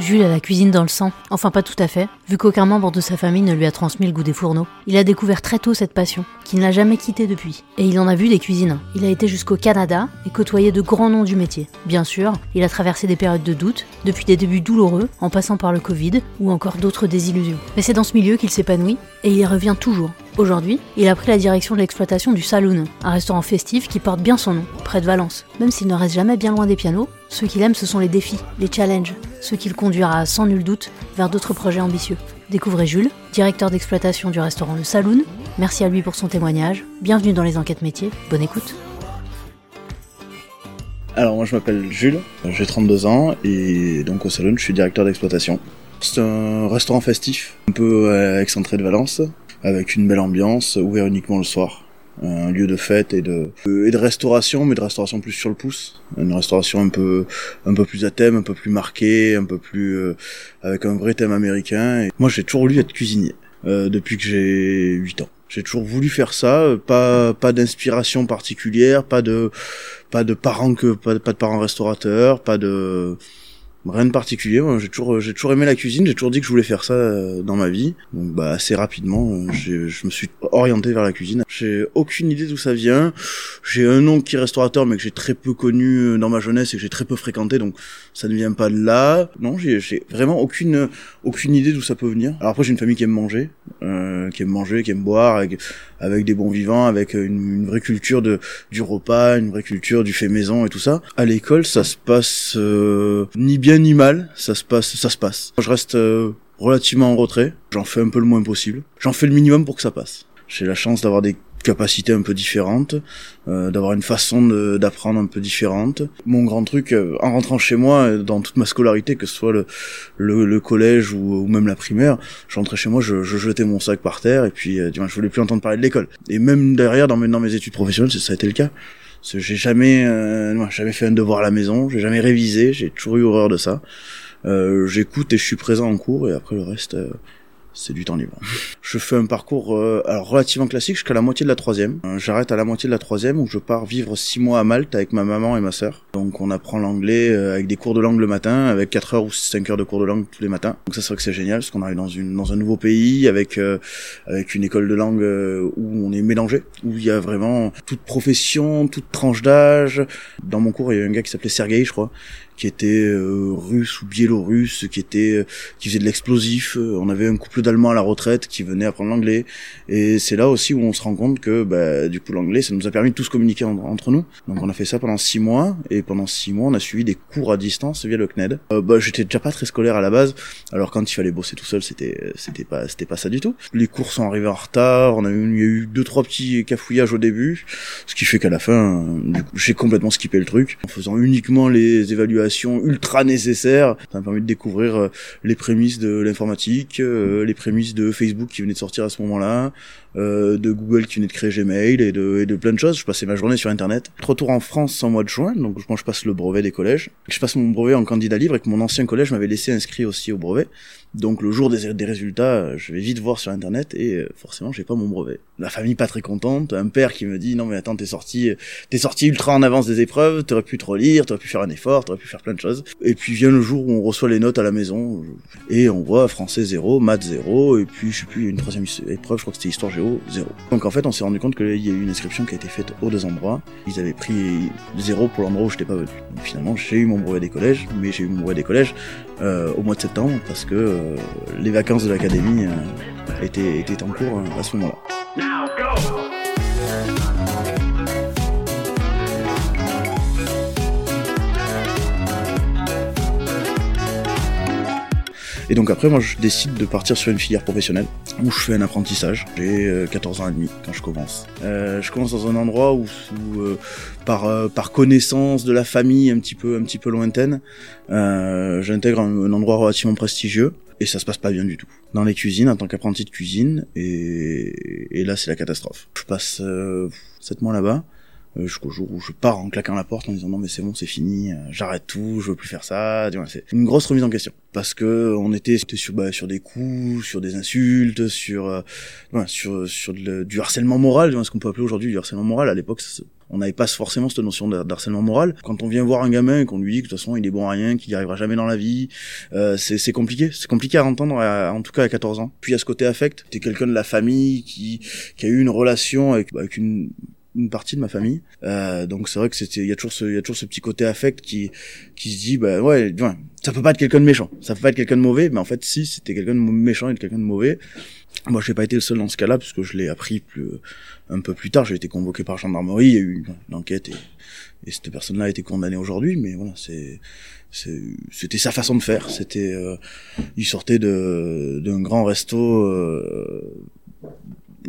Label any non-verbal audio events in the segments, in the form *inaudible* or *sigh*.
Jules a la cuisine dans le sang. Enfin, pas tout à fait, vu qu'aucun membre de sa famille ne lui a transmis le goût des fourneaux. Il a découvert très tôt cette passion, qui ne l'a jamais quitté depuis. Et il en a vu des cuisines. Il a été jusqu'au Canada et côtoyé de grands noms du métier. Bien sûr, il a traversé des périodes de doute, depuis des débuts douloureux, en passant par le Covid, ou encore d'autres désillusions. Mais c'est dans ce milieu qu'il s'épanouit, et il y revient toujours. Aujourd'hui, il a pris la direction de l'exploitation du Saloon, un restaurant festif qui porte bien son nom, près de Valence. Même s'il ne reste jamais bien loin des pianos, ce qu'il aime ce sont les défis, les challenges, ce qui le conduira sans nul doute vers d'autres projets ambitieux. Découvrez Jules, directeur d'exploitation du restaurant Le Saloon. Merci à lui pour son témoignage. Bienvenue dans les enquêtes métiers. Bonne écoute. Alors moi je m'appelle Jules, j'ai 32 ans et donc au Saloon je suis directeur d'exploitation. C'est un restaurant festif, un peu euh, excentré de Valence, avec une belle ambiance, ouvert uniquement le soir. Un lieu de fête et de, et de restauration, mais de restauration plus sur le pouce. Une restauration un peu, un peu plus à thème, un peu plus marqué, un peu plus, euh, avec un vrai thème américain. Moi j'ai toujours voulu être cuisinier, euh, depuis que j'ai 8 ans. J'ai toujours voulu faire ça, pas pas d'inspiration particulière, pas de pas de parents que pas, pas de parents restaurateurs, pas de Rien de particulier, moi j'ai toujours aimé la cuisine, j'ai toujours dit que je voulais faire ça euh, dans ma vie. Donc bah assez rapidement, euh, je me suis orienté vers la cuisine. J'ai aucune idée d'où ça vient. J'ai un nom qui est restaurateur mais que j'ai très peu connu euh, dans ma jeunesse et que j'ai très peu fréquenté donc ça ne vient pas de là. Non, j'ai vraiment aucune aucune idée d'où ça peut venir. Alors après j'ai une famille qui aime manger, euh, qui aime manger, qui aime boire avec, avec des bons vivants, avec une, une, vraie culture de du repas, une vraie culture du fait maison et tout ça. À l'école, ça se passe euh, ni bien ni mal, ça se passe, ça se passe. Je reste euh, relativement en retrait, j'en fais un peu le moins possible. J'en fais le minimum pour que ça passe. J'ai la chance d'avoir des capacités un peu différentes, euh, d'avoir une façon d'apprendre un peu différente. Mon grand truc, euh, en rentrant chez moi, dans toute ma scolarité, que ce soit le, le, collège ou, même la primaire, je rentrais chez moi, je, je jetais mon sac par terre et puis euh, je voulais plus entendre parler de l'école. Et même derrière, dans mes, dans mes études professionnelles, ça a été le cas. J'ai jamais, euh, jamais fait un devoir à la maison, j'ai jamais révisé, j'ai toujours eu horreur de ça. Euh, J'écoute et je suis présent en cours et après le reste, euh, c'est du temps libre. Je fais un parcours euh, alors relativement classique jusqu'à la moitié de la troisième. Euh, j'arrête à la moitié de la troisième où je pars vivre six mois à Malte avec ma maman et ma sœur. Donc on apprend l'anglais euh, avec des cours de langue le matin, avec 4 heures ou 5 heures de cours de langue tous les matins. Donc ça c'est vrai que c'est génial parce qu'on arrive dans une dans un nouveau pays avec avec une école de langue où on est mélangé, où il y a vraiment toute profession, toute tranche d'âge. Dans mon cours il y a un gars qui s'appelait Sergei je crois, qui était euh, russe ou biélorusse, qui était euh, qui faisait de l'explosif. Euh, on avait un couple d'Allemands à la retraite qui venait apprendre l'anglais. Et c'est là aussi où on se rend compte que bah, du coup l'anglais, ça nous a permis de tous communiquer entre nous. Donc on a fait ça pendant six mois et pendant six mois on a suivi des cours à distance via le CNED. Euh, bah, j'étais déjà pas très scolaire à la base. Alors quand il fallait bosser tout seul, c'était c'était pas c'était pas ça du tout. Les cours sont arrivés en retard. On a eu, il y a eu deux trois petits cafouillages au début, ce qui fait qu'à la fin, du coup, j'ai complètement skippé le truc en faisant uniquement les évaluations ultra nécessaire. Ça m'a permis de découvrir euh, les prémices de l'informatique, euh, les prémices de Facebook qui venait de sortir à ce moment-là, euh, de Google qui venait de créer Gmail et de, et de plein de choses. Je passais ma journée sur Internet. Retour en France en mois de juin, donc moi je passe le brevet des collèges. Je passe mon brevet en candidat libre et que mon ancien collège m'avait laissé inscrit aussi au brevet. Donc le jour des, des résultats, je vais vite voir sur Internet et forcément j'ai pas mon brevet. La famille pas très contente, un père qui me dit non mais attends t'es sorti, t'es sorti ultra en avance des épreuves, t'aurais pu te relire, t'aurais pu faire un effort, t'aurais pu faire plein de choses. Et puis vient le jour où on reçoit les notes à la maison et on voit français 0, maths 0 et puis je sais plus, une troisième épreuve, je crois que c'était histoire géo 0. Donc en fait on s'est rendu compte qu'il y a eu une inscription qui a été faite aux deux endroits. Ils avaient pris 0 pour l'endroit où j'étais pas venu. Finalement j'ai eu mon brevet des collèges, mais j'ai eu mon brevet des collèges euh, au mois de septembre parce que euh, les vacances de l'académie euh, étaient, étaient en cours à ce moment-là. Et donc après, moi, je décide de partir sur une filière professionnelle où je fais un apprentissage. J'ai 14 euh, ans et demi quand je commence. Euh, je commence dans un endroit où, euh, par euh, par connaissance de la famille un petit peu un petit peu lointaine, j'intègre un, endroit relativement prestigieux et ça se passe pas bien du tout. Dans les cuisines, en tant qu'apprenti de cuisine, et, et là c'est la catastrophe. Je passe euh, 7 mois là-bas, euh, jusqu'au jour où je pars en claquant la porte en disant non mais c'est bon c'est fini euh, j'arrête tout je veux plus faire ça c'est une grosse remise en question parce que on était sur bah, sur des coups sur des insultes sur euh, sur sur du harcèlement moral ce qu'on peut appeler aujourd'hui du harcèlement moral à l'époque on n'avait pas forcément cette notion d'harcèlement moral. Quand on vient voir un gamin et qu'on lui dit que de toute façon il est bon à rien, qu'il n'y arrivera jamais dans la vie, euh, c'est compliqué. C'est compliqué à entendre, en tout cas à 14 ans. Puis à ce côté affect, t'es quelqu'un de la famille qui, qui a eu une relation avec, avec une une partie de ma famille. Euh, donc c'est vrai que c'était, il y a toujours ce, il y a toujours ce petit côté affect qui, qui se dit, bah ouais, ça peut pas être quelqu'un de méchant, ça peut pas être quelqu'un de mauvais, mais en fait si, c'était quelqu'un de méchant et quelqu'un de mauvais. Moi, j'ai pas été le seul dans ce cas-là, puisque je l'ai appris plus, un peu plus tard. J'ai été convoqué par gendarmerie, il y a eu une enquête et, et cette personne-là a été condamnée aujourd'hui. Mais voilà, c'est, c'était sa façon de faire. C'était, euh, il sortait de d'un grand resto euh,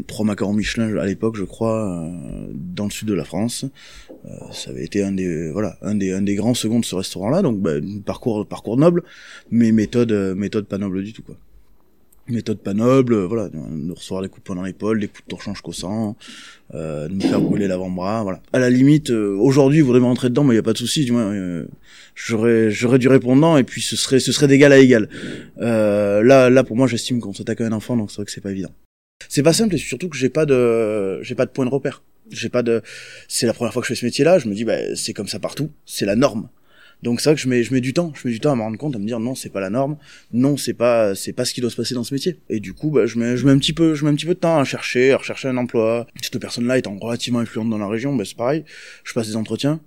trois macarons Michelin à l'époque, je crois, euh, dans le sud de la France. Euh, ça avait été un des voilà un des un des grands seconds de ce restaurant-là, donc bah, parcours parcours noble, mais méthode méthode pas noble du tout quoi. Méthode pas noble, voilà, nous recevoir des coups de poing dans l'épaule, des coups de torchon jusqu'au sang, euh, de me faire brûler l'avant-bras, voilà. À la limite, euh, aujourd'hui, vous voudrez rentrer dedans, mais il y a pas de souci, du moins, j'aurais j'aurais du répondant et puis ce serait ce serait d'égal à égal. là là pour moi, j'estime qu'on s'attaque à un enfant, donc c'est vrai que c'est pas évident. C'est pas simple et surtout que j'ai pas de j'ai pas de point de repère. J'ai pas de c'est la première fois que je fais ce métier-là, je me dis bah c'est comme ça partout, c'est la norme. Donc c'est que je mets je mets du temps, je mets du temps à me rendre compte à me dire non, c'est pas la norme, non, c'est pas c'est pas ce qui doit se passer dans ce métier. Et du coup bah je mets je mets un petit peu je mets un petit peu de temps à chercher, à rechercher un emploi. Cette personne-là étant relativement influente dans la région, bah c'est pareil, je passe des entretiens,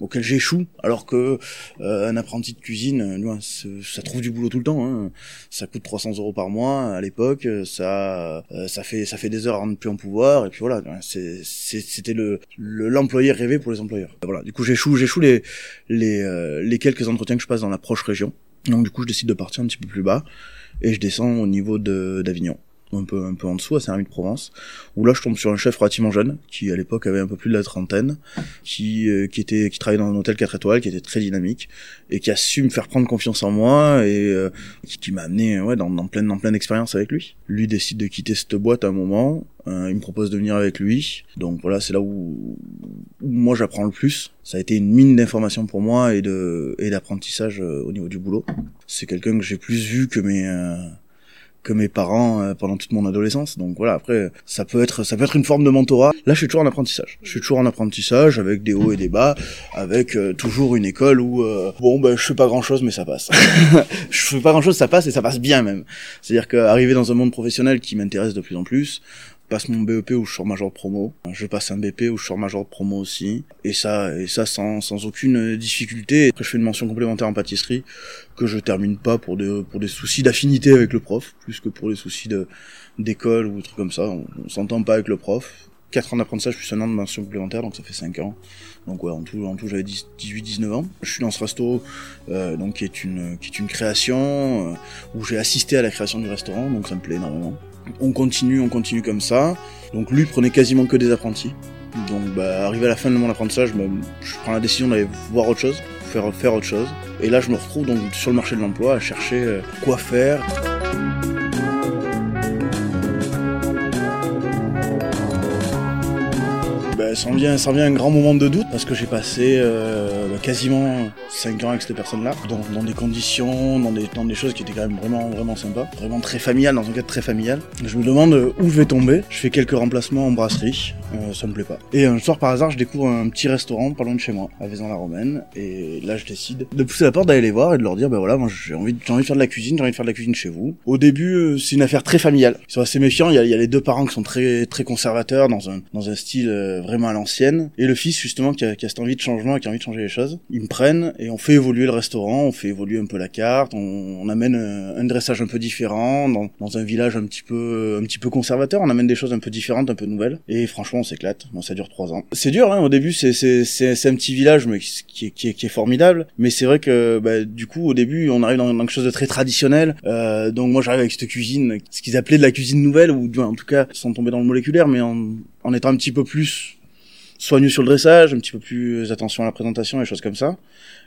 auquel j'échoue, alors que euh, un apprenti de cuisine, euh, ça trouve du boulot tout le temps. Hein. Ça coûte 300 euros par mois à l'époque, ça euh, ça fait ça fait des heures à ne plus en pouvoir, et puis voilà, c'était le l'employé rêvé pour les employeurs. Voilà, du coup j'échoue j'échoue les les les quelques entretiens que je passe dans la proche région. Donc du coup je décide de partir un petit peu plus bas et je descends au niveau de d'Avignon un peu un peu en dessous à Saint-Rémy de Provence où là je tombe sur un chef relativement jeune qui à l'époque avait un peu plus de la trentaine qui euh, qui était qui travaillait dans un hôtel 4 étoiles qui était très dynamique et qui a su me faire prendre confiance en moi et euh, qui, m'a amené ouais dans, dans pleine dans pleine expérience avec lui. Lui décide de quitter cette boîte à un moment euh, il me propose de venir avec lui. Donc voilà c'est là où, où moi j'apprends le plus. Ça a été une mine d'informations pour moi et de et d'apprentissage au niveau du boulot. C'est quelqu'un que j'ai plus vu que mes que mes parents euh, pendant toute mon adolescence. Donc voilà, après ça peut être ça peut être une forme de mentorat. Là, je suis toujours en apprentissage. Je suis toujours en apprentissage avec des hauts et des bas, avec euh, toujours une école où euh, bon ben je fais pas grand-chose mais ça passe. *laughs* je fais pas grand-chose, ça passe et ça passe bien même. C'est-à-dire qu'arriver dans un monde professionnel qui m'intéresse de plus en plus, passe mon BEP où je sors major de promo. Je passe un BP où je sors major de promo aussi. Et ça, et ça sans, sans aucune difficulté. Après, je fais une mention complémentaire en pâtisserie que je termine pas pour des, pour des soucis d'affinité avec le prof, plus que pour les soucis de, d'école ou des trucs comme ça. On, s'entend pas avec le prof. 4 ans d'apprentissage plus un an de mention complémentaire, donc ça fait 5 ans. Donc ouais, en tout, en tout j'avais 18-19 ans. Je suis dans ce resto, euh, donc qui est une, qui est une création, euh, où j'ai assisté à la création du restaurant, donc ça me plaît énormément. On continue, on continue comme ça. Donc lui prenait quasiment que des apprentis. Donc bah, arrivé à la fin de mon apprentissage, bah, je prends la décision d'aller voir autre chose, faire, faire autre chose. Et là je me retrouve donc sur le marché de l'emploi à chercher euh, quoi faire. Ça en vient, un grand moment de doute parce que j'ai passé euh, bah, quasiment 5 ans avec cette personne-là, dans, dans, des conditions, dans des, dans des choses qui étaient quand même vraiment, vraiment sympas, vraiment très familiales, dans un cadre très familial. Je me demande où je vais tomber. Je fais quelques remplacements en brasserie, euh, ça me plaît pas. Et un soir par hasard, je découvre un petit restaurant pas loin de chez moi, à Vaison-la-Romaine, et là je décide de pousser la porte, d'aller les voir et de leur dire, ben voilà, moi j'ai envie, j'ai envie de faire de la cuisine, j'ai envie de faire de la cuisine chez vous. Au début, euh, c'est une affaire très familiale. Ils sont assez méfiants. Il y a, y a les deux parents qui sont très, très conservateurs dans un, dans un style euh, vraiment à l'ancienne, et le fils justement qui a, qui a cette envie de changement, qui a envie de changer les choses. Ils me prennent et on fait évoluer le restaurant, on fait évoluer un peu la carte, on, on amène un, dressage un peu différent dans, dans, un village un petit peu, un petit peu conservateur. On amène des choses un peu différentes, un peu nouvelles, et franchement s'éclate. Bon, ça dure trois ans. C'est dur, hein, au début c'est un petit village mais qui est, qui qui est formidable, mais c'est vrai que bah, du coup au début on arrive dans, dans quelque chose de très traditionnel. Euh, donc moi j'arrive avec cette cuisine, ce qu'ils appelaient de la cuisine nouvelle ou en tout cas sans tomber dans le moléculaire, mais en, en étant un petit peu plus soigneux sur le dressage, un petit peu plus attention à la présentation, et choses comme ça.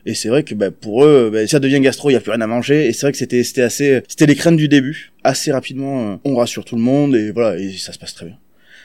Et c'est vrai que bah, pour eux, bah, ça devient gastro, il y a plus rien à manger. Et c'est vrai que c'était c'était assez, c'était les craintes du début. Assez rapidement, euh, on rassure tout le monde et voilà, et ça se passe très bien.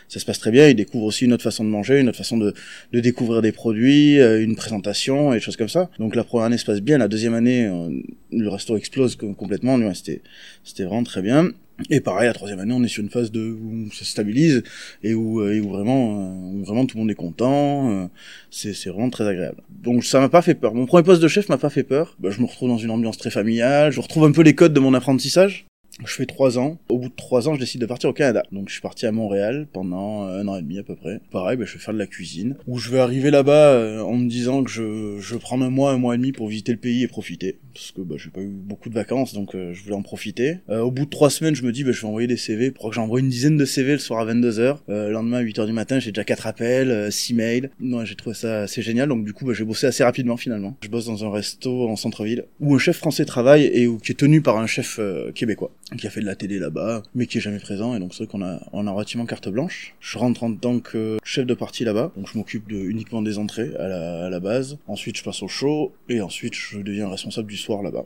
Ça se passe très bien. Ils découvrent aussi une autre façon de manger, une autre façon de, de découvrir des produits, euh, une présentation et des choses comme ça. Donc la première année se passe bien. La deuxième année, euh, le resto explose complètement. C'était c'était vraiment très bien. Et pareil, la troisième année, on est sur une phase de où ça se stabilise et où, euh, et où vraiment, vraiment tout le monde est content. C'est, c'est vraiment très agréable. Donc ça m'a pas fait peur. Mon premier poste de chef m'a pas fait peur. Bah, je me retrouve dans une ambiance très familiale. Je retrouve un peu les codes de mon apprentissage. Je fais trois ans. Au bout de trois ans, je décide de partir au Canada. Donc, je suis parti à Montréal pendant un an et demi à peu près. Pareil, bah, je vais faire de la cuisine. Où je vais arriver là-bas euh, en me disant que je, je prends un mois, un mois et demi pour visiter le pays et profiter. Parce que bah, j'ai pas eu beaucoup de vacances, donc euh, je voulais en profiter. Euh, au bout de trois semaines, je me dis, bah, je vais envoyer des CV. Pour que j'envoie une dizaine de CV le soir à 22h. le lendemain, à 8h du matin, j'ai déjà quatre appels, six mails. Non, j'ai trouvé ça assez génial. Donc, du coup, bah, j'ai bossé assez rapidement finalement. Je bosse dans un resto en centre-ville où un chef français travaille et où, qui est tenu par un chef québécois qui a fait de la télé là-bas, mais qui est jamais présent, et donc c'est vrai qu'on a, on a relativement carte blanche. Je rentre en tant que chef de partie là-bas, donc je m'occupe de, uniquement des entrées à la, à la base. Ensuite, je passe au show, et ensuite, je deviens responsable du soir là-bas.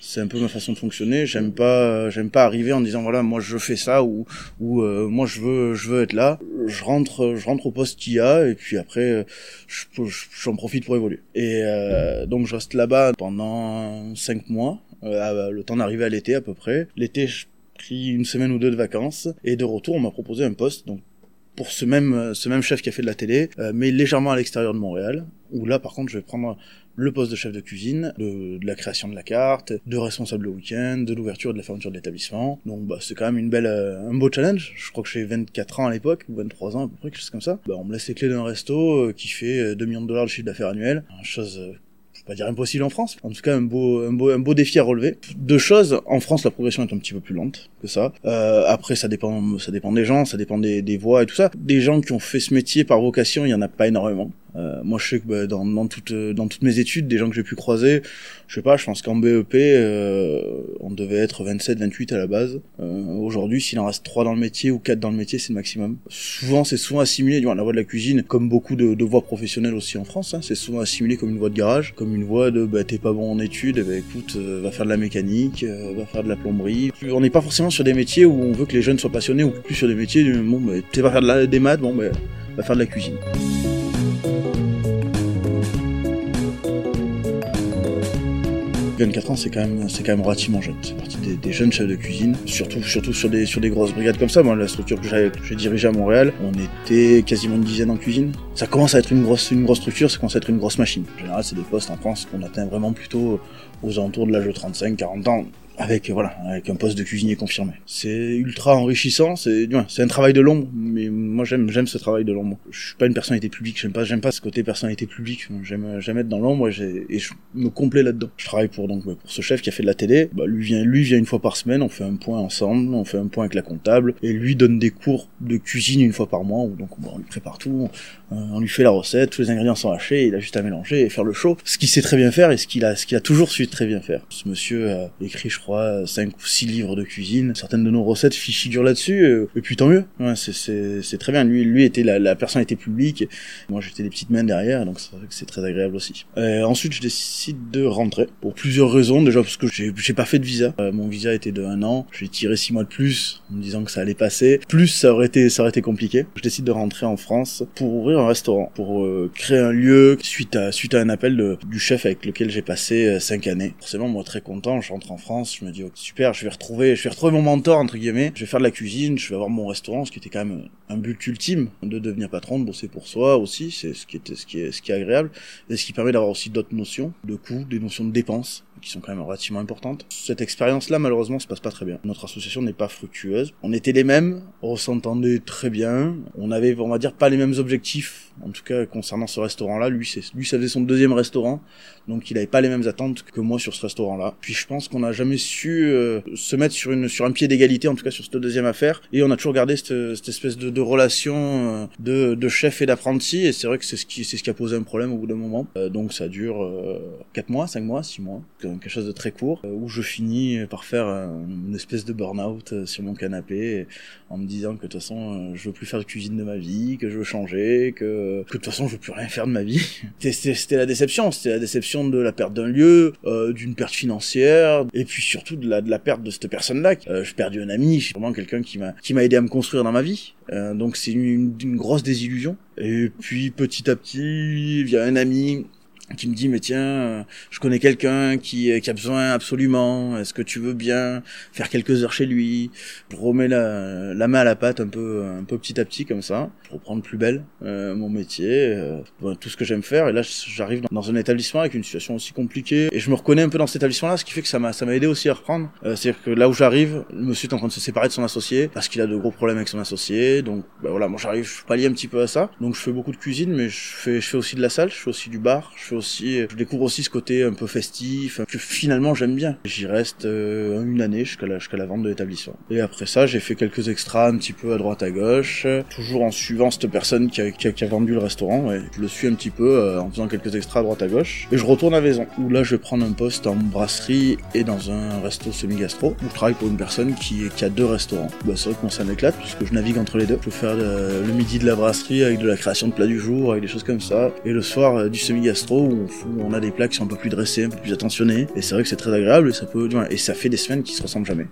C'est un peu ma façon de fonctionner. J'aime pas j'aime pas arriver en disant voilà moi je fais ça ou ou euh, moi je veux je veux être là. Je rentre je rentre au poste qu'il y a. Et puis après j'en profite pour évoluer. Et euh, donc je reste là-bas pendant cinq mois euh, le temps d'arriver à l'été à peu près l'été pris une semaine ou deux de vacances et de retour on m'a proposé un poste donc pour ce même ce même chef qui a fait de la télé euh, mais légèrement à l'extérieur de Montréal où là par contre je vais prendre le poste de chef de cuisine, de, la création de la carte, de responsable le week-end, de l'ouverture et de la fermeture de l'établissement. Donc bah c'est quand même une belle euh, un beau challenge. Je crois que j'ai 24 ans à l'époque ou 23 ans à peu près quelque chose comme ça. Bah on me laisse les clés d'un resto euh, qui fait 2 millions de dollars de chiffre d'affaires annuel, chose pas dire impossible en France, en tout cas un beau, un beau, un beau défi à relever. Deux choses, en France la progression est un petit peu plus lente que ça. Euh, après ça dépend, ça dépend des gens, ça dépend des, des voies et tout ça. Des gens qui ont fait ce métier par vocation, il y en a pas énormément. Euh, moi, je sais que bah, dans, dans, toutes, dans toutes mes études, des gens que j'ai pu croiser, je sais pas, je pense qu'en BEP, euh, on devait être 27, 28 à la base. Euh, Aujourd'hui, s'il en reste 3 dans le métier ou 4 dans le métier, c'est le maximum. Souvent, c'est souvent assimilé, la voie de la cuisine, comme beaucoup de, de voies professionnelles aussi en France, hein, c'est souvent assimilé comme une voie de garage, comme une voie de bah, t'es pas bon en études, bah, écoute, euh, va faire de la mécanique, euh, va faire de la plomberie. On n'est pas forcément sur des métiers où on veut que les jeunes soient passionnés, ou plus sur des métiers, bon, bah, t'es pas faire de la, des maths, bon, bah, va faire de la cuisine. 24 ans, c'est quand même, c'est quand même relativement jeune. C'est parti des, jeunes chefs de cuisine, surtout, surtout sur des, sur des grosses brigades comme ça. Moi, la structure que j'ai dirigée à Montréal, on était quasiment une dizaine en cuisine. Ça commence à être une grosse, une grosse structure, ça commence à être une grosse machine. En général, c'est des postes en France qu'on atteint vraiment plutôt aux alentours de l'âge de 35, 40 ans avec voilà avec un poste de cuisinier confirmé. C'est ultra enrichissant, c'est c'est un travail de l'ombre, mais moi j'aime j'aime ce travail de l'ombre. Je suis pas une personnalité publique, j'aime pas j'aime pas ce côté personnalité publique. J'aime j'aime être dans l'ombre et, et je me complais là-dedans. Je travaille pour donc pour ce chef qui a fait de la télé. Bah, lui vient lui vient une fois par semaine, on fait un point ensemble, on fait un point avec la comptable et lui donne des cours de cuisine une fois par mois où donc on lui prépare tout, euh, on lui fait la recette, tous les ingrédients sont hachés, il a juste à mélanger et faire le show. Ce qu'il sait très bien faire et ce qu'il a ce qu'il a toujours su très bien faire. Ce monsieur a écrit 5 ou 6 livres de cuisine. Certaines de nos recettes figurent là-dessus, euh, et puis tant mieux. Ouais, c'est très bien. Lui, lui était la, la personnalité publique. Moi, j'étais des petites mains derrière, donc c'est très agréable aussi. Euh, ensuite, je décide de rentrer pour plusieurs raisons. Déjà parce que j'ai pas fait de visa. Euh, mon visa était de un an. J'ai tiré 6 mois de plus en me disant que ça allait passer. Plus, ça aurait été, ça aurait été compliqué. Je décide de rentrer en France pour ouvrir un restaurant, pour euh, créer un lieu suite à suite à un appel de, du chef avec lequel j'ai passé 5 années. Forcément, moi très content. Je rentre en France. Je me dis super je vais retrouver, je vais mon mentor entre guillemets. Je vais faire de la cuisine, je vais avoir mon restaurant, ce qui était quand même un but ultime de devenir patron, de bosser pour soi aussi, c'est ce qui était, ce qui est, ce qui est agréable et ce qui permet d'avoir aussi d'autres notions de coûts, des notions de dépenses qui sont quand même relativement importantes. Cette expérience-là, malheureusement, se passe pas très bien. Notre association n'est pas fructueuse. On était les mêmes, on s'entendait très bien. On avait, on va dire, pas les mêmes objectifs. En tout cas, concernant ce restaurant-là, lui, c'est, lui, ça faisait son deuxième restaurant. Donc, il avait pas les mêmes attentes que moi sur ce restaurant-là. Puis, je pense qu'on n'a jamais su euh, se mettre sur une, sur un pied d'égalité, en tout cas sur cette deuxième affaire. Et on a toujours gardé cette, cette espèce de, de relation euh, de, de chef et d'apprenti. Et c'est vrai que c'est ce qui, c'est ce qui a posé un problème au bout d'un moment. Euh, donc, ça dure euh, 4 mois, 5 mois, 6 mois quelque chose de très court, euh, où je finis par faire une espèce de burn-out euh, sur mon canapé, en me disant que de toute façon, euh, je veux plus faire de cuisine de ma vie, que je veux changer, que, que de toute façon, je veux plus rien faire de ma vie. *laughs* C'était la déception, c'était la déception de la perte d'un lieu, d'une perte financière, et puis surtout de la, de la perte de cette personne-là. Euh, j'ai perdu un ami, c'est vraiment quelqu'un qui m'a qui m'a aidé à me construire dans ma vie. donc c'est une, une, grosse désillusion. Et puis petit à petit, via un ami, qui me dit mais tiens euh, je connais quelqu'un qui, euh, qui a besoin absolument. Est-ce que tu veux bien faire quelques heures chez lui? Je remets la, la main à la pâte un peu un peu petit à petit comme ça pour reprendre plus belle euh, mon métier euh, tout ce que j'aime faire. Et là j'arrive dans, un établissement avec une situation aussi compliquée. Et je me reconnais un peu dans cet établissement là ce qui fait que ça m'a ça m'a aidé aussi à reprendre. C'est à dire que là où j'arrive le monsieur est en train de se séparer de son associé parce qu'il a de gros problèmes avec son associé. Donc bah, voilà moi j'arrive je pallie un petit peu à ça. Donc je fais beaucoup de cuisine mais je fais je fais aussi de la salle je fais aussi du bar aussi, je découvre aussi ce côté un peu festif que finalement j'aime bien. J'y reste euh, une année jusqu'à la, vente de l'établissement. Et après ça, j'ai fait quelques extras un petit peu à droite à gauche, toujours en suivant cette personne qui a, vendu le restaurant. Je le suis un petit peu euh, en faisant quelques extras à droite à gauche. Et je retourne à Vaison, où là je vais prendre un poste en brasserie et dans un resto semi-gastro, où je travaille pour une personne qui, a deux restaurants. Bah, c'est vrai que moi ça m'éclate, puisque je navigue entre les deux. Je peux faire le, midi de la brasserie avec de la création de plats du jour, avec des choses comme ça. Et le soir euh, du semi-gastro, où on, a des plats qui sont un peu plus dressés, un peu plus attentionnés. Et c'est vrai que c'est très agréable et ça peut, et ça fait des semaines qui se ressemblent jamais.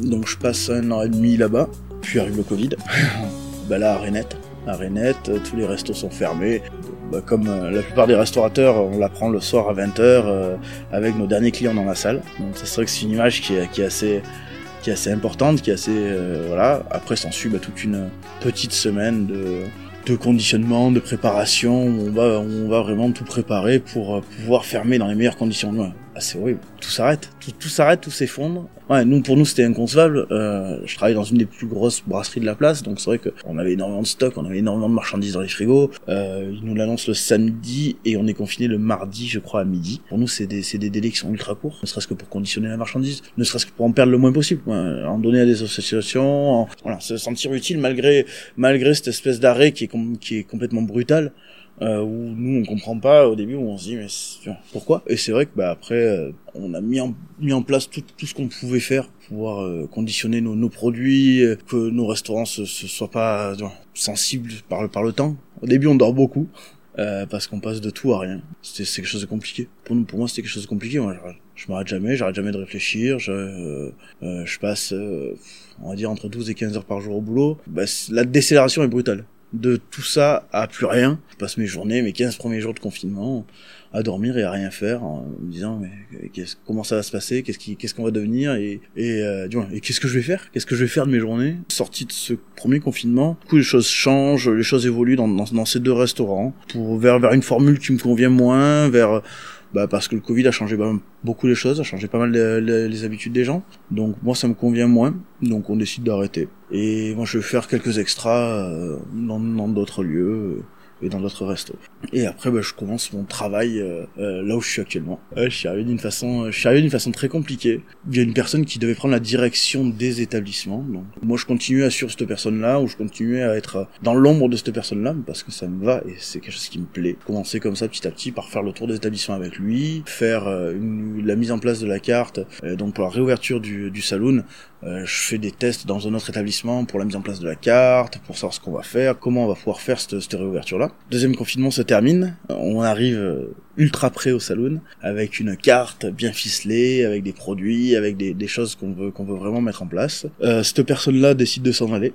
Donc je passe un an et demi là-bas, puis arrive le Covid. *laughs* bah là, à Renette, tous les restos sont fermés. Bah, comme euh, la plupart des restaurateurs, on l'apprend le soir à 20h euh, avec nos derniers clients dans la salle. Donc c'est vrai que c'est une image qui est assez qui est assez importante, qui est assez euh, voilà. Après s'ensuit bah, toute une petite semaine de conditionnement, de préparation, où on va vraiment tout préparer pour euh, pouvoir fermer dans les meilleures conditions. Ah, c'est horrible. Tout s'arrête. Tout, tout s'arrête, tout s'effondre. Ouais, nous, pour nous, c'était inconcevable. Euh, je travaille dans une des plus grosses brasseries de la place, donc c'est vrai qu'on avait énormément de stock, on avait énormément de marchandises dans les frigos. Euh, ils nous l'annoncent le samedi et on est confiné le mardi, je crois, à midi. Pour nous, c'est des, c'est des délais qui sont ultra courts, ne serait-ce que pour conditionner la marchandise, ne serait-ce que pour en perdre le moins possible, en donner à des associations, voilà, se sentir utile malgré, malgré cette espèce d'arrêt qui est, qui est complètement brutal euh, où nous on comprend pas au début où on se dit mais pourquoi? Et c'est vrai que bah après euh, on a mis en mis en place tout, tout ce qu'on pouvait faire pour pouvoir euh, conditionner nos, nos produits euh, que nos restaurants se, se soient pas sensibles par le par le temps. Au début on dort beaucoup parce qu'on passe de tout à rien. C'est quelque chose de compliqué. Pour nous pour moi c'était quelque chose de compliqué. Moi je, m'arrête jamais j'arrête jamais de réfléchir. Je je passe on va dire entre 12 et 15 heures par jour au boulot. Bah, la décélération est brutale de tout ça à plus rien. Je passe mes journées, mes 15 premiers jours de confinement, à dormir et à rien faire, en me disant mais comment ça va se passer, qu'est-ce qui, qu'est-ce qu'on va devenir? Et et, euh, et qu'est-ce que je vais faire, qu'est-ce que je vais faire de mes journées? Sorti de ce premier confinement, beaucoup les choses changent, les choses évoluent dans, dans, dans ces deux restaurants pour vers vers une formule qui me convient moins, vers bah parce que le Covid a changé beaucoup les choses, a changé pas mal les, habitudes des gens. Donc moi ça me convient moins, donc on décide d'arrêter. Et moi je vais faire quelques extras euh, dans d'autres lieux et dans d'autres restos. Et après, bah, je commence mon travail euh, euh, là où je suis actuellement. je suis arrivé d'une façon, je suis arrivé d'une façon très compliquée. Il y a une personne qui devait prendre la direction des établissements. Donc, moi, je continue à suivre cette personne-là, ou je continue à être dans l'ombre de cette personne-là, parce que ça me va et c'est quelque chose qui me plaît. Commencer comme ça, petit à petit, par faire le tour des établissements avec lui, faire euh, une, la mise en place de la carte, donc pour la réouverture du, du saloon, euh, je fais des tests dans un autre établissement pour la mise en place de la carte, pour savoir ce qu'on va faire, comment on va pouvoir faire cette, cette réouverture-là. Deuxième confinement se termine, on arrive euh, ultra près au saloon, avec une carte bien ficelée, avec des produits, avec des, des choses qu'on veut veut vraiment mettre en place. Euh, cette personne-là décide de s'en aller.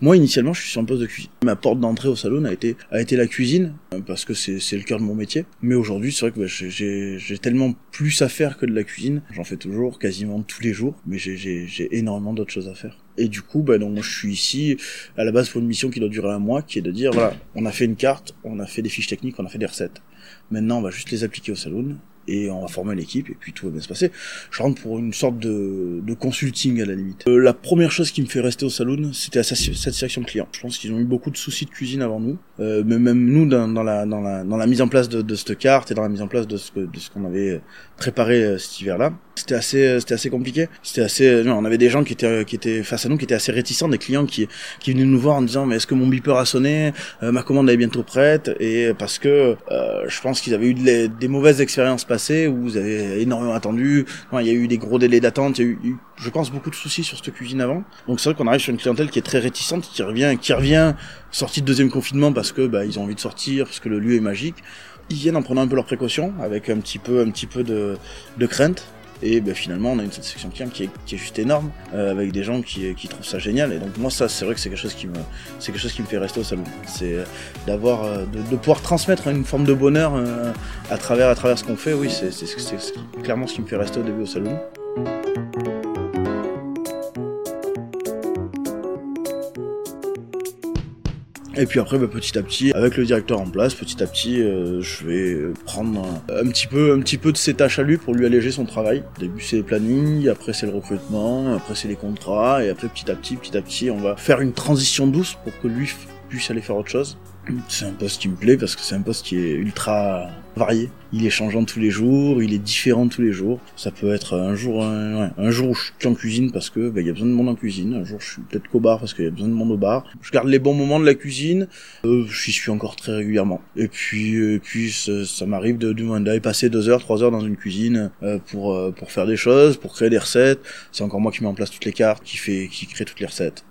Moi, initialement, je suis sur un poste de cuisine. Ma porte d'entrée au saloon a été a été la cuisine, parce que c'est le cœur de mon métier. Mais aujourd'hui, c'est vrai que bah, j'ai tellement plus à faire que de la cuisine. J'en fais toujours, quasiment tous les jours, mais j'ai énormément d'autres choses à faire. Et du coup, bah, donc, je suis ici à la base pour une mission qui doit durer un mois, qui est de dire, voilà, on a fait une carte, on a fait des fiches techniques, on a fait des recettes. Maintenant, on va juste les appliquer au saloon et on va former l'équipe et puis tout va bien se passer. Je rentre pour une sorte de, de consulting à la limite. Euh, la première chose qui me fait rester au saloon, c'était la satisfaction client. Je pense qu'ils ont eu beaucoup de soucis de cuisine avant nous, euh, mais même nous dans, dans, la, dans, la, dans la mise en place de, de cette carte et dans la mise en place de ce de ce qu'on avait préparé euh, cet hiver-là, c'était assez euh, c'était assez compliqué. C'était assez on avait des gens qui étaient qui étaient face à nous qui étaient assez réticents, des clients qui qui venaient nous voir en disant mais est-ce que mon beeper a sonné, ma commande est bientôt prête et parce que je pense qu'ils avaient eu des mauvaises expériences passées où vous avez énormément attendu. il y a eu des gros délais d'attente. Il y a eu, je pense, beaucoup de soucis sur cette cuisine avant. Donc c'est vrai qu'on arrive sur une clientèle qui est très réticente, qui revient, qui revient sortie de deuxième confinement parce que bah, ils ont envie de sortir, parce que le lieu est magique. Ils viennent en prenant un peu leurs précautions, avec un petit peu, un petit peu de crainte Et ben, finalement, on a une satisfaction client qui est, qui est juste énorme, euh, avec des gens qui, qui trouvent ça génial. Et donc moi, ça, c'est vrai que c'est quelque chose qui me, c'est quelque chose qui me fait rester au salon. C'est d'avoir, euh, de, de, pouvoir transmettre une forme de bonheur euh, à travers, à travers ce qu'on fait. Oui, c'est clairement ce qui me fait rester au début au salon. Et puis après, bah, petit à petit, avec le directeur en place, petit à petit, euh, je vais prendre un, petit peu, un petit peu de ses tâches à lui pour lui alléger son travail. Au début, c'est les plannings, après c'est le recrutement, après c'est les contrats, et après petit à petit, petit à petit, on va faire une transition douce pour que lui puisse aller faire autre chose. C'est un poste qui me plaît parce que c'est un poste qui est ultra varié. Il est changeant tous les jours, il est différent tous les jours. Ça peut être un jour, un, jour où je suis en cuisine parce que bah, il y a besoin de monde en cuisine. Un jour je suis peut-être qu'au bar parce qu'il y a besoin de monde au bar. Je garde les bons moments de la cuisine. Euh, J'y suis encore très régulièrement. Et puis, euh, puis ça, m'arrive de, d'aller passer deux heures, trois heures dans une cuisine euh, pour euh, pour faire des choses, pour créer des recettes. C'est encore moi qui mets en place toutes les cartes, qui fait, qui crée toutes les recettes.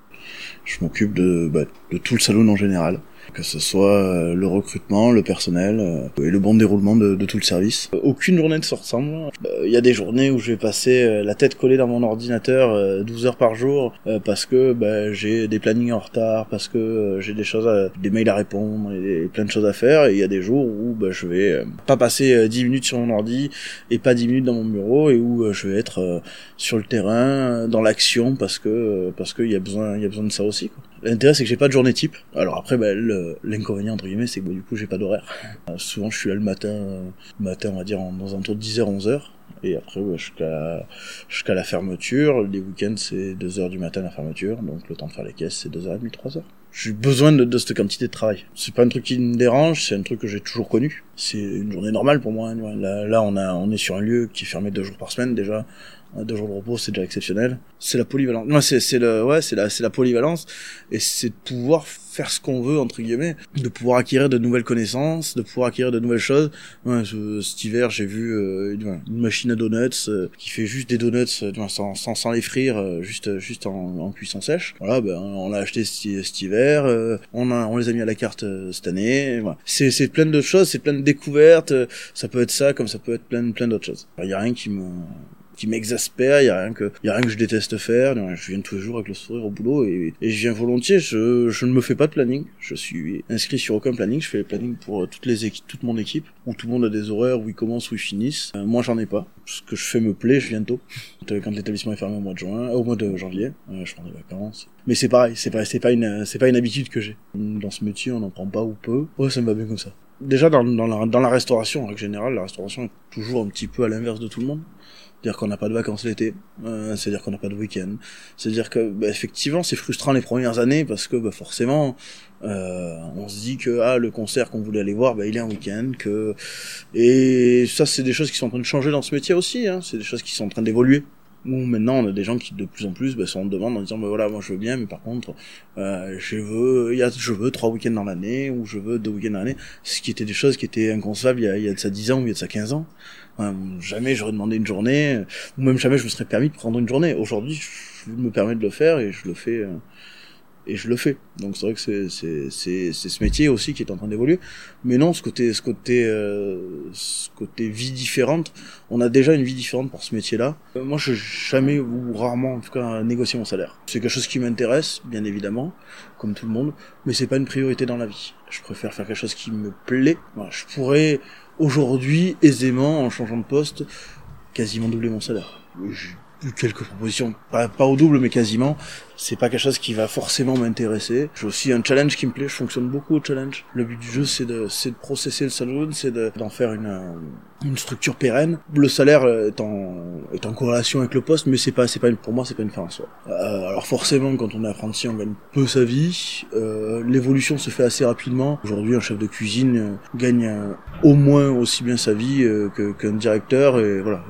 Je m'occupe de, bah, de tout le salon en général que ce soit euh, le recrutement, le personnel euh, et le bon déroulement de, de tout le service. Aucune journée ne se ressemble. Euh, il y a des journées où je vais passer la tête collée dans mon ordinateur 12 heures par jour parce que bah, j'ai des plannings en retard, parce que j'ai des choses, à, des mails à répondre et, plein de choses à faire. Et il y a des jours où bah, je vais pas passer 10 minutes sur mon ordi et pas 10 minutes dans mon bureau et où je vais être sur le terrain, dans l'action parce que parce qu'il y a besoin il y a besoin de ça aussi. L'intérêt c'est que j'ai pas de journée type. Alors après bah, l'inconvénient entre guillemets c'est que du coup j'ai pas d'horaire. Euh, souvent je suis là le matin, euh, matin on va dire dans un tour de 10h 11h et après jusqu'à jusqu'à la fermeture. Les week-ends c'est 2h du matin la fermeture donc le temps de faire les caisses c'est 2h30 3h. J'ai besoin de, de, cette quantité de travail. C'est pas un truc qui me dérange, c'est un truc que j'ai toujours connu. C'est une journée normale pour moi. Là, là, on a, on est sur un lieu qui est fermé deux jours par semaine déjà deux jours de repos, c'est déjà exceptionnel. C'est la polyvalence. Non, c'est c'est le ouais, c'est la c'est la polyvalence et c'est de pouvoir faire ce qu'on veut entre guillemets, de pouvoir acquérir de nouvelles connaissances, de pouvoir acquérir de nouvelles choses. Ouais, cet hiver, j'ai vu euh, une machine à donuts euh, qui fait juste des donuts euh, sans, sans, sans les frire, juste juste en, cuisson sèche. Voilà, ben on l'a acheté cet, hiver, on a on les a mis à la carte cette année. Voilà. C'est c'est plein de choses, c'est plein de découvertes. ça peut être ça comme ça peut être plein plein d'autres choses. Il y a rien qui me qui m'exaspère, il y a rien que y a rien que je déteste faire, je viens tous les jours avec le sourire au boulot et, et je viens volontiers, je, je ne me fais pas de planning, je suis inscrit sur aucun planning, je fais les plannings pour euh, toutes les équipes, toute mon équipe où tout le monde a des horaires où ils commencent où ils finissent. Euh, moi j'en ai pas. Ce que je fais me plaît, je viens tôt. Quand l'établissement est fermé au mois de juin, au mois de janvier, euh, je prends des vacances. Mais c'est pareil, c'est pas c'est pas une c'est pas une habitude que j'ai. Dans ce métier, on n'en prend pas ou peu. Ouais, ça me va bien comme ça déjà dans, dans, la, dans la restauration en règle générale, la restauration est toujours un petit peu à l'inverse de tout le monde c'est-à-dire qu'on n'a pas de vacances l'été, euh, c'est-à-dire qu'on n'a pas de week-end, c'est-à-dire que bah, effectivement c'est frustrant les premières années parce que bah, forcément euh, on se dit que ah le concert qu'on voulait aller voir bah, il est un week-end que et ça c'est des choses qui sont en train de changer dans ce métier aussi, hein. c'est des choses qui sont en train d'évoluer. Où maintenant on a des gens qui de plus en plus bah, sont en demande en disant bah voilà moi je veux bien mais par contre euh, je veux il y a je veux trois week-ends dans l'année ou je veux deux week-ends dans l'année. Ce qui était des choses qui étaient inconcevables il y a, y a de ça dix ans ou il y a de ça 15 ans jamais j'aurais demandé une journée, ou même jamais je me serais permis de prendre une journée. Aujourd'hui, je me permets de le faire et je le fais. Euh, et je le fais. Donc c'est vrai que c'est c'est ce métier aussi qui est en train d'évoluer. Mais non, ce côté ce côté euh, ce côté vie différente, on a déjà une vie différente pour ce métier-là. Euh, moi, je jamais ou rarement en tout cas négocié mon salaire. C'est quelque chose qui m'intéresse, bien évidemment, comme tout le monde, mais c'est pas une priorité dans la vie. Je préfère faire quelque chose qui me plaît. je pourrais aujourd'hui, aisément, en changeant de poste, quasiment doubler mon salaire. J'ai eu quelques propositions, pas, pas au double, mais quasiment c'est pas quelque chose qui va forcément m'intéresser. J'ai aussi un challenge qui me plaît, je fonctionne beaucoup au challenge. Le but du jeu c'est de c'est de processer le saloon, c'est d'en faire une une structure pérenne. Le salaire est en est en corrélation avec le poste, mais c'est pas c'est pas une, pour moi c'est pas une fin en soi. Euh, alors forcément quand on est apprenti on gagne peu sa vie. Euh, L'évolution se fait assez rapidement. Aujourd'hui un chef de cuisine euh, gagne euh, au moins aussi bien sa vie euh, qu'un directeur et voilà.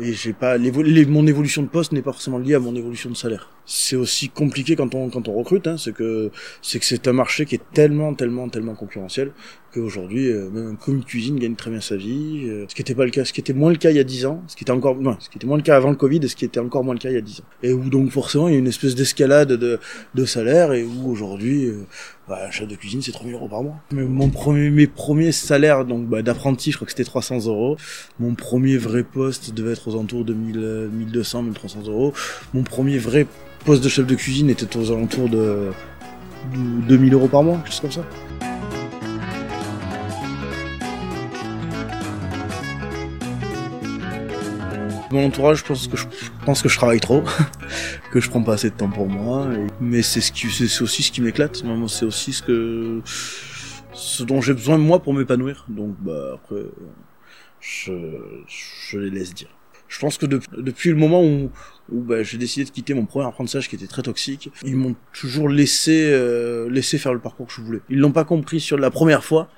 Et j'ai pas mon évolution de poste n'est pas forcément liée à mon évolution de salaire c'est aussi compliqué quand on quand on recrute, hein, c'est que c'est que c'est un marché qui est tellement tellement tellement concurrentiel qu'aujourd'hui, euh, même un commis de cuisine gagne très bien sa vie, euh, ce qui était pas le cas, ce qui était moins le cas il y a 10 ans, ce qui était encore, non, ce qui était moins le cas avant le Covid et ce qui était encore moins le cas il y a 10 ans. Et où donc forcément il y a une espèce d'escalade de, salaire et où aujourd'hui, euh, bah, un chef de cuisine c'est 3000 euros par mois. Mais mon premier, mes premiers salaires donc bah, d'apprenti, je crois que c'était 300 euros. Mon premier vrai poste devait être aux alentours de 1000, 1200, 1300 euros. Mon premier vrai poste de chef de cuisine était aux alentours de 2000 euros par mois, quelque chose comme ça. Mon entourage, je pense que je, pense que je travaille trop, *laughs* que je prends pas assez de temps pour moi. mais c'est ce qui, c'est aussi ce qui m'éclate. C'est aussi ce que, ce dont j'ai besoin de moi pour m'épanouir. Donc bah après, je, je les laisse dire. Je pense que depuis le moment où, où bah, j'ai décidé de quitter mon premier apprentissage qui était très toxique, ils m'ont toujours laissé euh, laissé faire le parcours que je voulais. Ils l'ont pas compris sur la première fois,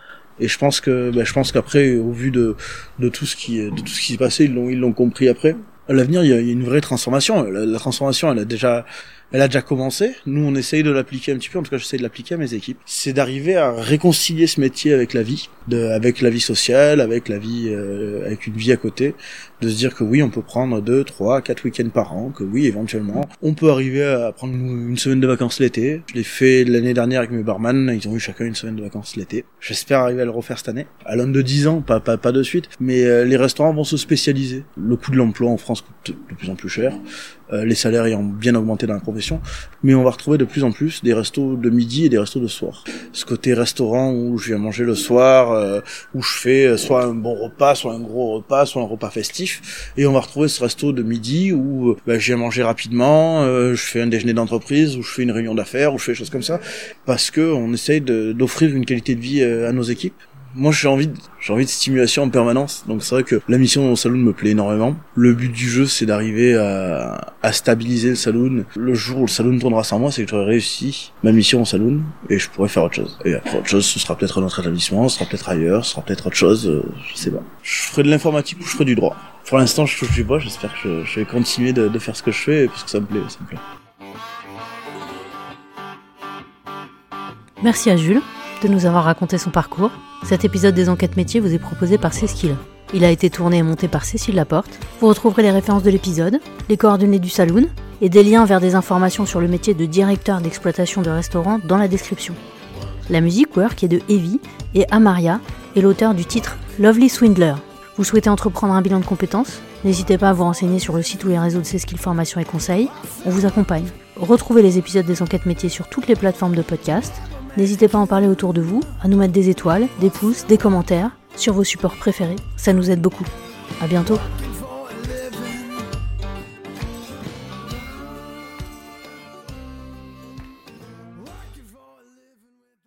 et je pense que bah, je pense qu'après au vu de de tout ce qui de tout ce qui s'est passé ils l'ont ils l'ont compris après à l'avenir il y a, une vraie transformation la, transformation elle a déjà elle a déjà commencé. Nous, on essaye de l'appliquer un petit peu. En tout cas, j'essaye de l'appliquer à mes équipes. C'est d'arriver à réconcilier ce métier avec la vie, de, avec la vie sociale, avec la vie, euh, avec une vie à côté, de se dire que oui, on peut prendre deux, trois, quatre week-ends par an, que oui, éventuellement, on peut arriver à prendre une semaine de vacances l'été. Je l'ai fait l'année dernière avec mes barman, ils ont eu chacun une semaine de vacances l'été. J'espère arriver à le refaire cette année. À l'homme de 10 ans, pas, pas, pas de suite, mais euh, les restaurants vont se spécialiser. Le coût de l'emploi en France coûte de plus en plus cher. Euh, les salaires ayant bien augmenté dans la profession, mais on va retrouver de plus en plus des restos de midi et des restos de soir. Ce côté restaurant où je viens manger le soir, euh, où je fais soit un bon repas, soit un gros repas, soit un repas festif, et on va retrouver ce resto de midi où bah, je viens manger rapidement, euh, je fais un déjeuner d'entreprise, ou je fais une réunion d'affaires, ou je fais des choses comme ça, parce que on essaye d'offrir une qualité de vie euh, à nos équipes. Moi j'ai envie de, j'ai envie de stimulation en permanence. Donc c'est vrai que la mission au saloon me plaît énormément. Le but du jeu c'est d'arriver à, à stabiliser le saloon. Le jour où le saloon tournera sans moi c'est que j'aurai réussi ma mission au saloon et je pourrais faire autre chose. Et après autre chose ce sera peut-être un autre établissement ce sera peut-être ailleurs ce sera peut-être autre chose euh, je sais pas. Je ferai de l'informatique ou je ferai du droit pour l'instant je touche du bois j'espère que je, vais continuer de, faire ce que je fais parce que ça me plaît Merci à Jules de nous avoir raconté son parcours. Cet épisode des enquêtes métiers vous est proposé par Cécile. Il a été tourné et monté par Cécile Laporte. Vous retrouverez les références de l'épisode, les coordonnées du saloon et des liens vers des informations sur le métier de directeur d'exploitation de restaurant dans la description. La musique Work est de Evie et Amaria est l'auteur du titre Lovely Swindler. Vous souhaitez entreprendre un bilan de compétences N'hésitez pas à vous renseigner sur le site ou les réseaux de Cécile Formation et Conseils. On vous accompagne. Retrouvez les épisodes des enquêtes métiers sur toutes les plateformes de podcast N'hésitez pas à en parler autour de vous, à nous mettre des étoiles, des pouces, des commentaires sur vos supports préférés. Ça nous aide beaucoup. À bientôt.